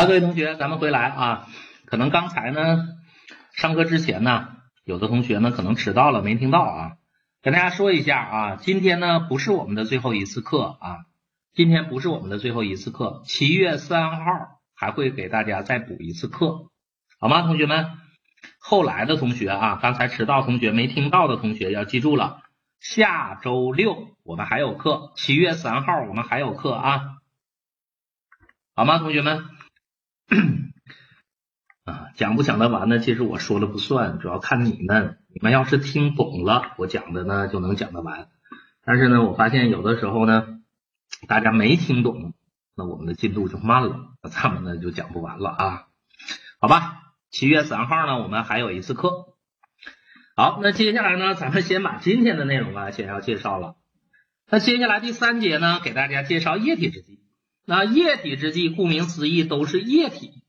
啊，各位同学，咱们回来啊。可能刚才呢，上课之前呢，有的同学呢可能迟到了，没听到啊。跟大家说一下啊，今天呢不是我们的最后一次课啊，今天不是我们的最后一次课，七月三号还会给大家再补一次课，好吗，同学们？后来的同学啊，刚才迟到同学没听到的同学要记住了，下周六我们还有课，七月三号我们还有课啊，好吗，同学们？啊，讲不讲得完呢？其实我说了不算，主要看你们。你们要是听懂了，我讲的呢就能讲得完。但是呢，我发现有的时候呢，大家没听懂，那我们的进度就慢了，那咱们呢就讲不完了啊。好吧，七月三号呢，我们还有一次课。好，那接下来呢，咱们先把今天的内容啊先要介绍了。那接下来第三节呢，给大家介绍液体制剂。那液体制剂顾名思义都是液体，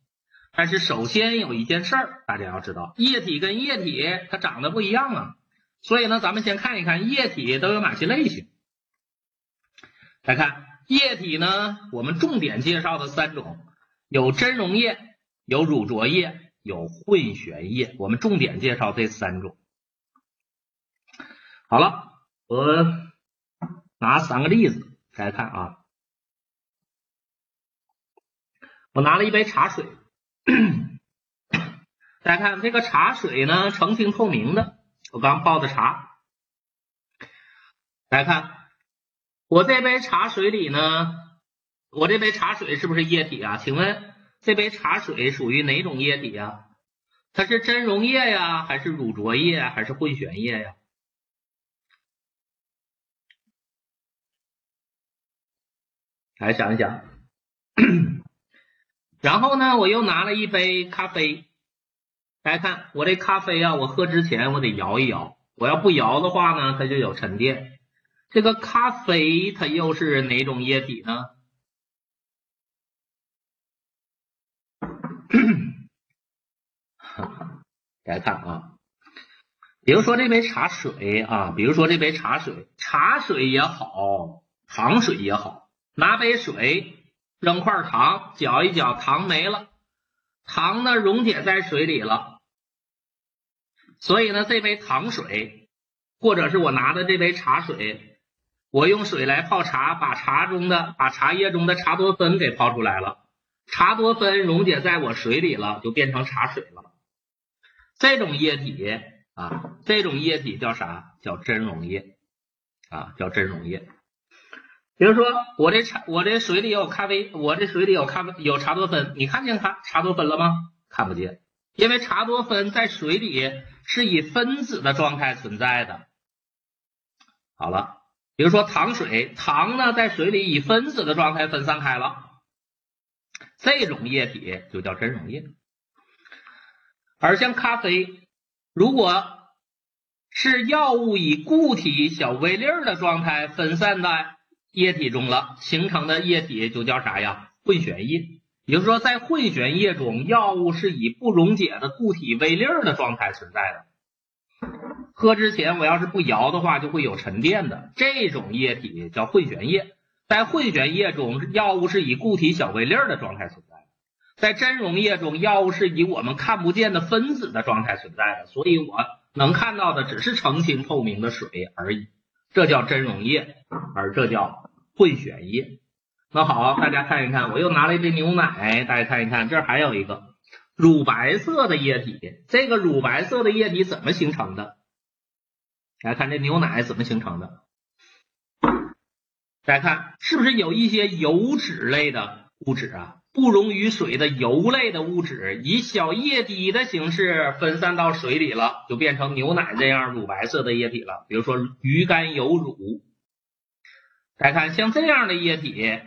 但是首先有一件事儿大家要知道，液体跟液体它长得不一样啊。所以呢，咱们先看一看液体都有哪些类型。来看液体呢，我们重点介绍的三种，有真溶液、有乳浊液、有混悬液。我们重点介绍这三种。好了，我拿三个例子大家看啊。我拿了一杯茶水，大家看这个茶水呢，澄清透明的。我刚泡的茶，大家看我这杯茶水里呢，我这杯茶水是不是液体啊？请问这杯茶水属于哪种液体呀？它是真溶液呀，还是乳浊液，还是混悬液呀？来想一想。然后呢，我又拿了一杯咖啡，大家看我这咖啡啊，我喝之前我得摇一摇，我要不摇的话呢，它就有沉淀。这个咖啡它又是哪种液体呢？大家看啊，比如说这杯茶水啊，比如说这杯茶水，茶水也好，糖水也好，拿杯水。扔块糖，搅一搅，糖没了，糖呢溶解在水里了，所以呢，这杯糖水，或者是我拿的这杯茶水，我用水来泡茶，把茶中的把茶叶中的茶多酚给泡出来了，茶多酚溶解在我水里了，就变成茶水了。这种液体啊，这种液体叫啥？叫真溶液啊，叫真溶液。比如说，我这茶，我这水里有咖啡，我这水里有咖啡，有茶多酚，你看见茶茶多酚了吗？看不见，因为茶多酚在水里是以分子的状态存在的。好了，比如说糖水，糖呢在水里以分子的状态分散开了，这种液体就叫真溶液。而像咖啡，如果是药物以固体小微粒儿的状态分散在。液体中了形成的液体就叫啥呀？混悬液。也就是说，在混悬液中，药物是以不溶解的固体微粒的状态存在的。喝之前我要是不摇的话，就会有沉淀的。这种液体叫混悬液。在混悬液中，药物是以固体小微粒的状态存在。在真溶液中，药物是以我们看不见的分子的状态存在的。所以我能看到的只是澄清透明的水而已。这叫真溶液，而这叫混悬液。那好，大家看一看，我又拿了一杯牛奶，大家看一看，这还有一个乳白色的液体。这个乳白色的液体怎么形成的？大家看这牛奶怎么形成的？大家看是不是有一些油脂类的物质啊？不溶于水的油类的物质，以小液滴的形式分散到水里了，就变成牛奶这样乳白色的液体了。比如说鱼肝油乳，大家看像这样的液体，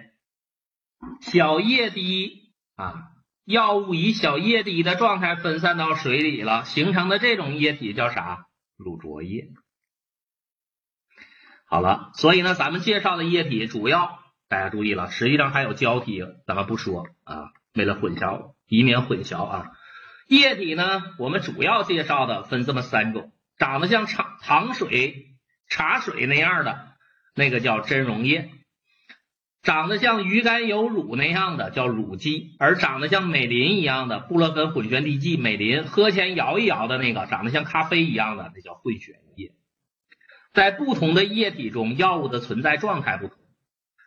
小液滴啊，药物以小液滴的状态分散到水里了，形成的这种液体叫啥？乳浊液。好了，所以呢，咱们介绍的液体主要。大家注意了，实际上还有胶体，咱们不说啊，为了混淆，以免混淆啊。液体呢，我们主要介绍的分这么三种，长得像茶糖水、茶水那样的，那个叫真溶液；长得像鱼肝油乳那样的叫乳剂，而长得像美林一样的布洛芬混悬滴剂美林，喝前摇一摇的那个长得像咖啡一样的，那叫混悬液。在不同的液体中，药物的存在状态不同。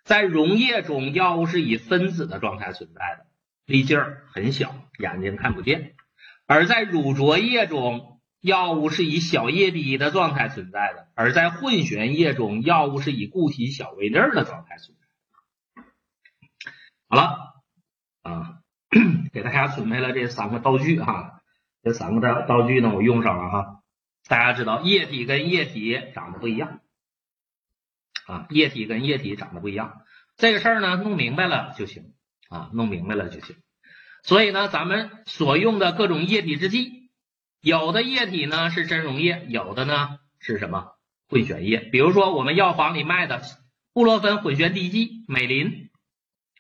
在溶液中，药物是以分子的状态存在的，粒径很小，眼睛看不见；而在乳浊液中，药物是以小液滴的状态存在的；而在混悬液中，药物是以固体小微粒的状态存在。好了，啊，给大家准备了这三个道具哈，这三个道道具呢，我用上了哈。大家知道，液体跟液体长得不一样。啊，液体跟液体长得不一样，这个事儿呢弄明白了就行啊，弄明白了就行。所以呢，咱们所用的各种液体制剂，有的液体呢是真溶液，有的呢是什么混悬液。比如说我们药房里卖的布洛芬混悬滴剂美林，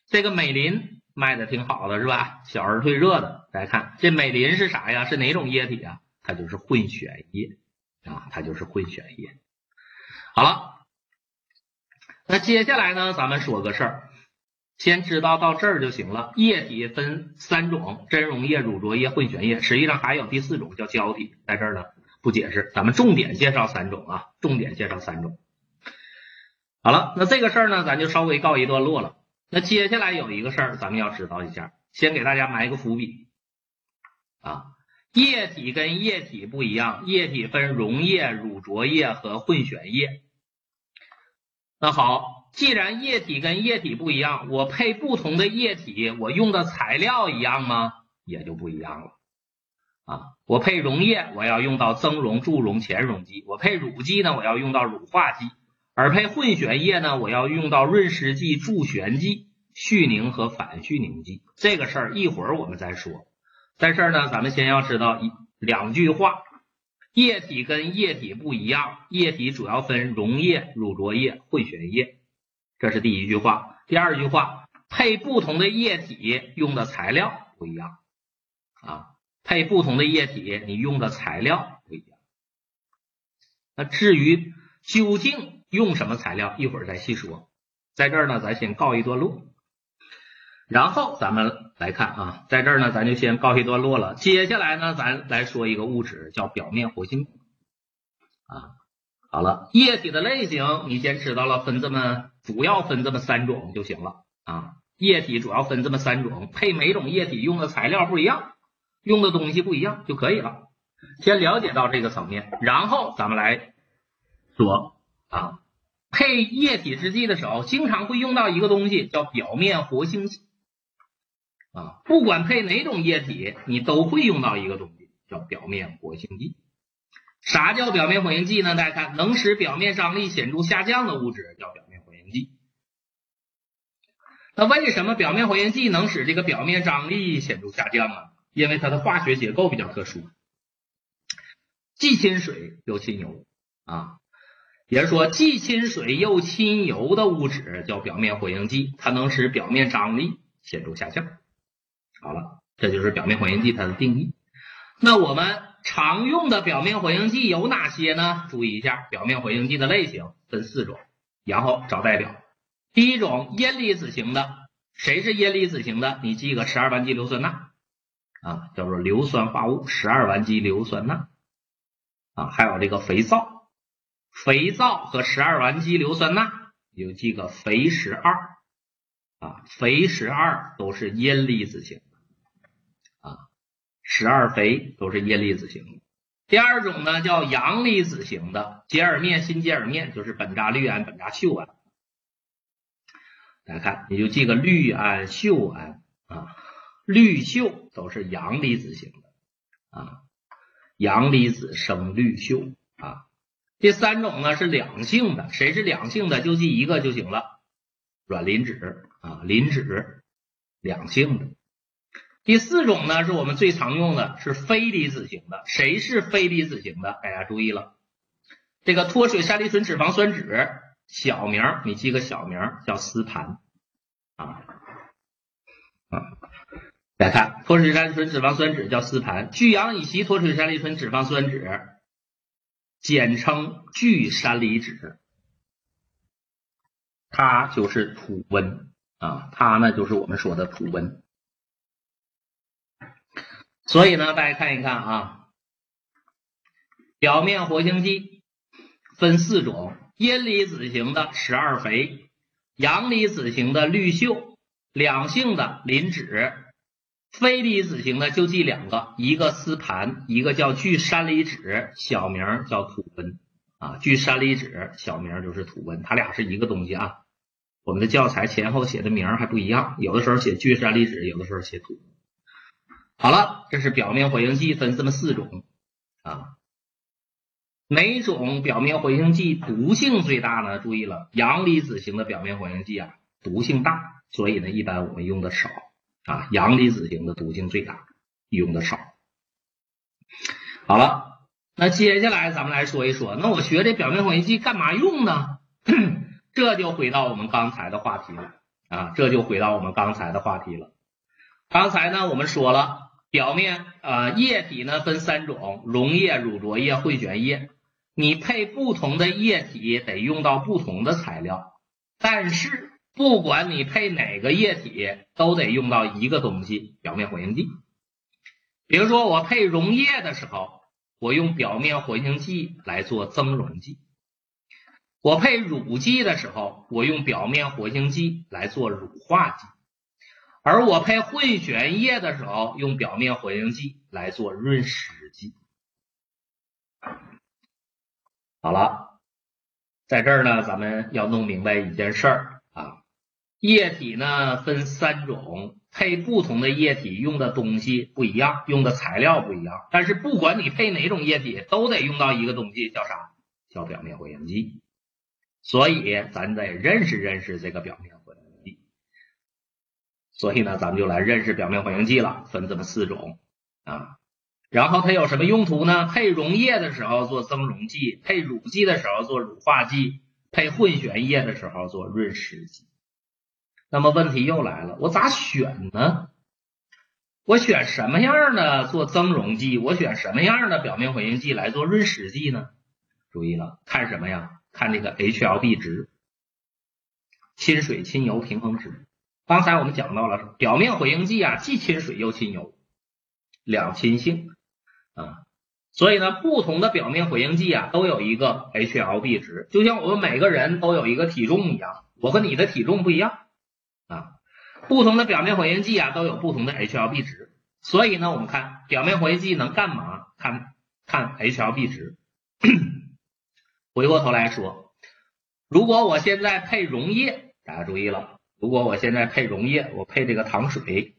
这个美林卖的挺好的是吧？小儿退热的。大家看这美林是啥呀？是哪种液体啊？它就是混悬液啊，它就是混悬液。好了。那接下来呢，咱们说个事儿，先知道到这儿就行了。液体分三种：真溶液、乳浊液、混悬液。实际上还有第四种叫胶体，在这儿呢不解释，咱们重点介绍三种啊，重点介绍三种。好了，那这个事儿呢，咱就稍微告一段落了。那接下来有一个事儿，咱们要知道一下，先给大家埋个伏笔啊。液体跟液体不一样，液体分溶液、乳浊液和混悬液。那好，既然液体跟液体不一样，我配不同的液体，我用的材料一样吗？也就不一样了啊！我配溶液，我要用到增溶、助溶、前溶剂；我配乳剂呢，我要用到乳化剂；而配混悬液呢，我要用到润湿剂、助旋剂、絮凝和反絮凝剂。这个事儿一会儿我们再说，在这儿呢，咱们先要知道一两句话。液体跟液体不一样，液体主要分溶液、乳浊液、混悬液，这是第一句话。第二句话，配不同的液体用的材料不一样啊，配不同的液体你用的材料不一样。那至于究竟用什么材料，一会儿再细说。在这儿呢，咱先告一段落。然后咱们来看啊，在这儿呢，咱就先告一段落了。接下来呢，咱来说一个物质，叫表面活性啊。好了，液体的类型你先知道了，分这么主要分这么三种就行了啊。液体主要分这么三种，配每种液体用的材料不一样，用的东西不一样就可以了。先了解到这个层面，然后咱们来说啊，配液体制剂的时候，经常会用到一个东西，叫表面活性剂。啊，不管配哪种液体，你都会用到一个东西，叫表面活性剂。啥叫表面活性剂呢？大家看，能使表面张力显著下降的物质叫表。那为什么表面活性剂能使这个表面张力显著下降啊？因为它的化学结构比较特殊，既亲水又亲油啊。也就是说，既亲水又亲油的物质叫表面活性剂，它能使表面张力显著下降。好了，这就是表面活性剂它的定义。那我们常用的表面活性剂有哪些呢？注意一下，表面活性剂的类型分四种，然后找代表。第一种阴离子型的，谁是阴离子型的？你记个十二烷基硫酸钠啊，叫做硫酸化物十二烷基硫酸钠啊。还有这个肥皂，肥皂和十二烷基硫酸钠，你就记个肥十二啊，肥十二都是阴离子型啊。十二肥都是阴离子型。第二种呢叫阳离子型的，洁尔面、新洁尔面就是苯扎氯胺、苯扎溴胺。大家看，你就记个氯胺、溴胺啊，氯溴都是阳离子型的啊，阳离子生氯溴啊。第三种呢是两性的，谁是两性的就记一个就行了，软磷脂啊，磷脂两性的。第四种呢，是我们最常用的，是非离子型的。谁是非离子型的？大家注意了，这个脱水山梨醇脂肪酸酯，小名你记个小名叫丝盘啊啊！来看脱水山梨醇脂肪酸酯叫丝盘，聚氧乙烯脱水山梨醇脂肪酸酯，简称聚山梨酯它就是土温啊，它呢就是我们说的土温。所以呢，大家看一看啊，表面活性剂分四种：阴离子型的十二肥，阳离子型的氯溴，两性的磷脂。非离子型的就记两个，一个丝盘，一个叫聚山离酯，小名叫土温啊。聚山离酯小名就是土温，它俩是一个东西啊。我们的教材前后写的名还不一样，有的时候写聚山离酯，有的时候写土。好了，这是表面活性剂分这么四种啊。哪种表面活性剂毒性最大呢？注意了，阳离子型的表面活性剂啊，毒性大，所以呢，一般我们用的少。啊，阳离子型的毒性最大，用的少。好了，那接下来咱们来说一说，那我学这表面活性剂干嘛用呢？这就回到我们刚才的话题了啊，这就回到我们刚才的话题了。刚才呢，我们说了，表面啊液体呢分三种：溶液、乳浊液、混悬液。你配不同的液体得用到不同的材料，但是。不管你配哪个液体，都得用到一个东西——表面活性剂。比如说，我配溶液的时候，我用表面活性剂来做增溶剂；我配乳剂的时候，我用表面活性剂来做乳化剂；而我配混悬液的时候，用表面活性剂来做润湿剂。好了，在这儿呢，咱们要弄明白一件事儿啊。液体呢分三种，配不同的液体用的东西不一样，用的材料不一样。但是不管你配哪种液体，都得用到一个东西，叫啥？叫表面活性剂。所以咱得认识认识这个表面活性剂。所以呢，咱们就来认识表面活性剂了，分这么四种啊。然后它有什么用途呢？配溶液的时候做增溶剂，配乳剂的时候做乳化剂，配混悬液的时候做润湿剂。那么问题又来了，我咋选呢？我选什么样的做增溶剂？我选什么样的表面活性剂来做润湿剂呢？注意了，看什么呀？看这个 HLB 值，亲水亲油平衡值。刚才我们讲到了，表面活性剂啊，既亲水又亲油，两亲性啊。所以呢，不同的表面活性剂啊，都有一个 HLB 值，就像我们每个人都有一个体重一样，我和你的体重不一样。啊，不同的表面活性剂啊都有不同的 HLB 值，所以呢，我们看表面活性剂能干嘛？看看 HLB 值。回过头来说，如果我现在配溶液，大家注意了，如果我现在配溶液，我配这个糖水，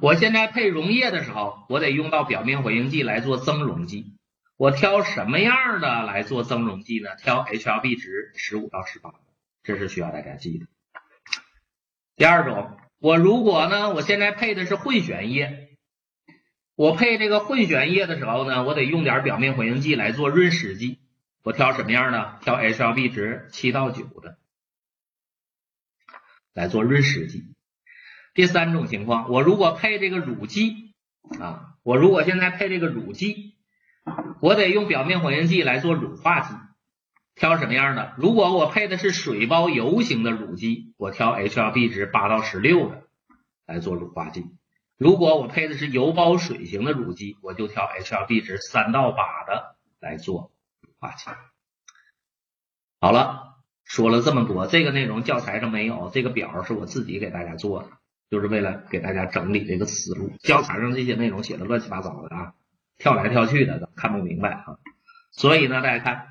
我现在配溶液的时候，我得用到表面活性剂来做增溶剂。我挑什么样的来做增溶剂呢？挑 HLB 值十五到十八，这是需要大家记的。第二种，我如果呢，我现在配的是混悬液，我配这个混悬液的时候呢，我得用点表面活性剂来做润湿剂。我挑什么样的？挑 HLB 值七到九的来做润湿剂。第三种情况，我如果配这个乳剂啊，我如果现在配这个乳剂，我得用表面活性剂来做乳化剂。挑什么样的？如果我配的是水包油型的乳剂，我挑 HLB 值八到十六的来做乳化剂；如果我配的是油包水型的乳剂，我就挑 HLB 值三到八的来做乳化剂。好了，说了这么多，这个内容教材上没有，这个表是我自己给大家做的，就是为了给大家整理这个思路。教材上这些内容写的乱七八糟的啊，跳来跳去的，看不明白啊。所以呢，大家看。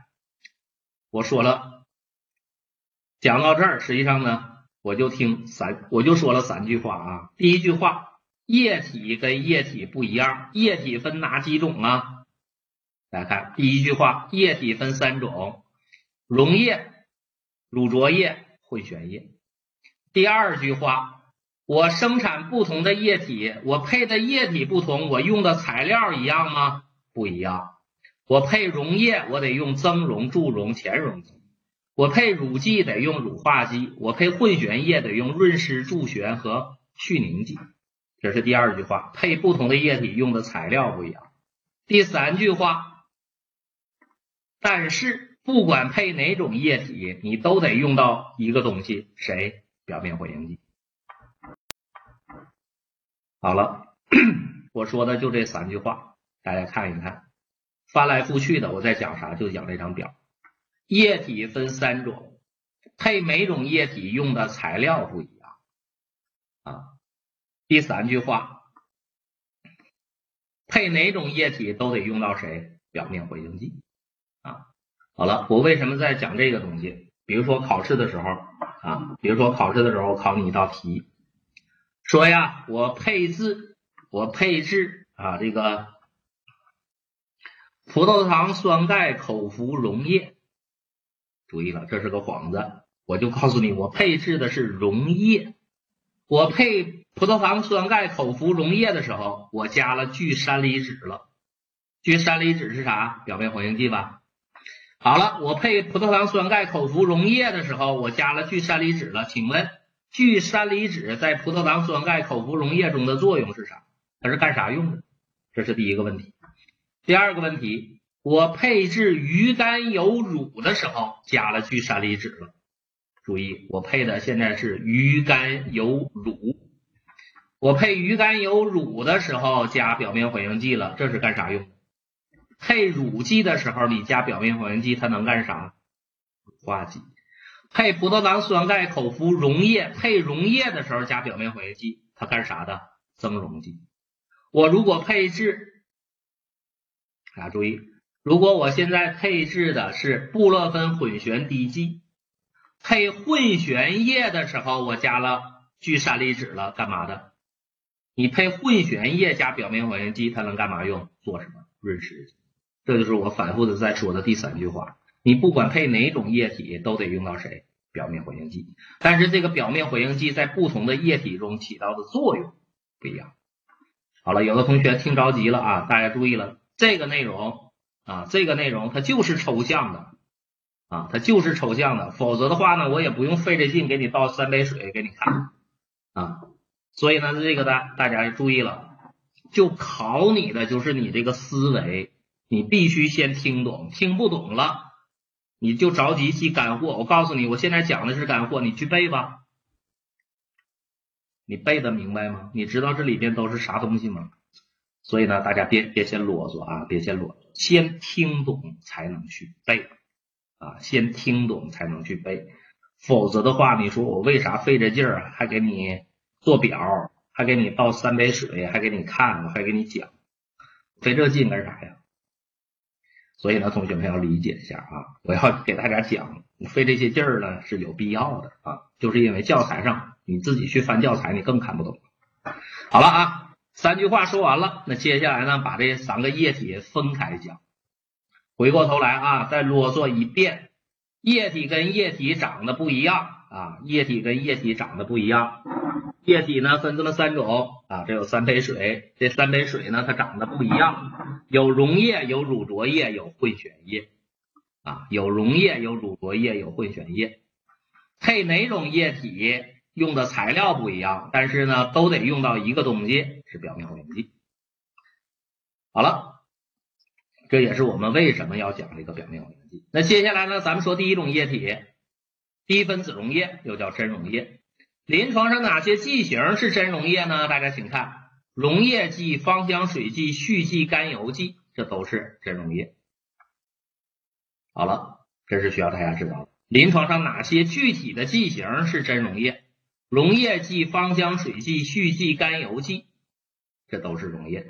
我说了，讲到这儿，实际上呢，我就听三，我就说了三句话啊。第一句话，液体跟液体不一样，液体分哪几种啊？大家看，第一句话，液体分三种：溶液、乳浊液、混悬液。第二句话，我生产不同的液体，我配的液体不同，我用的材料一样吗？不一样。我配溶液，我得用增溶、助溶、前溶剂；我配乳剂得用乳化剂；我配混悬液得用润湿、助旋和去凝剂。这是第二句话，配不同的液体用的材料不一样。第三句话，但是不管配哪种液体，你都得用到一个东西，谁？表面活性剂。好了，我说的就这三句话，大家看一看，翻来覆去的，我在讲啥？就讲这张表。液体分三种，配每种液体用的材料不一样啊。第三句话，配哪种液体都得用到谁？表面活性剂啊。好了，我为什么在讲这个东西？比如说考试的时候啊，比如说考试的时候考你一道题，说呀，我配置我配置啊这个葡萄糖酸钙口服溶液，注意了，这是个幌子，我就告诉你，我配置的是溶液，我配葡萄糖酸钙口服溶液的时候，我加了聚山梨酯了，聚山梨酯是啥？表面活性剂吧。好了，我配葡萄糖酸钙口服溶液的时候，我加了聚山梨酯了。请问聚山梨酯在葡萄糖酸钙口服溶液中的作用是啥？它是干啥用的？这是第一个问题。第二个问题，我配置鱼肝油乳的时候加了聚山梨酯了。注意，我配的现在是鱼肝油乳。我配鱼肝油乳的时候加表面活性剂了，这是干啥用？配乳剂的时候，你加表面活性剂，它能干啥？化剂。配葡萄糖酸钙口服溶液，配溶液的时候加表面活性剂，它干啥的？增溶剂。我如果配置，大家注意，如果我现在配置的是布洛芬混悬滴剂，配混悬液的时候，我加了聚山梨酯了，干嘛的？你配混悬液加表面活性剂，它能干嘛用？做什么？润湿。这就是我反复的在说的第三句话，你不管配哪种液体，都得用到谁？表面活性剂。但是这个表面活性剂在不同的液体中起到的作用不一样。好了，有的同学听着急了啊，大家注意了，这个内容啊，这个内容它就是抽象的啊，它就是抽象的，否则的话呢，我也不用费这劲给你倒三杯水给你看啊。所以呢，这个大大家注意了，就考你的就是你这个思维。你必须先听懂，听不懂了，你就着急记干货。我告诉你，我现在讲的是干货，你去背吧。你背得明白吗？你知道这里边都是啥东西吗？所以呢，大家别别先啰嗦啊，别先啰嗦，先听懂才能去背啊，先听懂才能去背，否则的话，你说我为啥费这劲儿，还给你做表，还给你倒三杯水，还给你看，我还给你讲，费这劲干啥呀？所以呢，同学们要理解一下啊！我要给大家讲，费这些劲儿呢是有必要的啊，就是因为教材上你自己去翻教材，你更看不懂。好了啊，三句话说完了，那接下来呢，把这三个液体分开讲。回过头来啊，再啰嗦一遍，液体跟液体长得不一样啊，液体跟液体长得不一样。液体呢分这么三种啊，这有三杯水，这三杯水呢它长得不一样，有溶液，有乳浊液，有混悬液啊，有溶液，有乳浊液，有混悬液。配哪种液体用的材料不一样，但是呢都得用到一个东西，是表面活性剂。好了，这也是我们为什么要讲这个表面活性剂。那接下来呢，咱们说第一种液体，低分子溶液，又叫真溶液。临床上哪些剂型是真溶液呢？大家请看，溶液剂、芳香水剂、续剂、甘油剂，这都是真溶液。好了，这是需要大家知道的。临床上哪些具体的剂型是真溶液？溶液剂、芳香水剂、续剂、甘油剂，这都是溶液。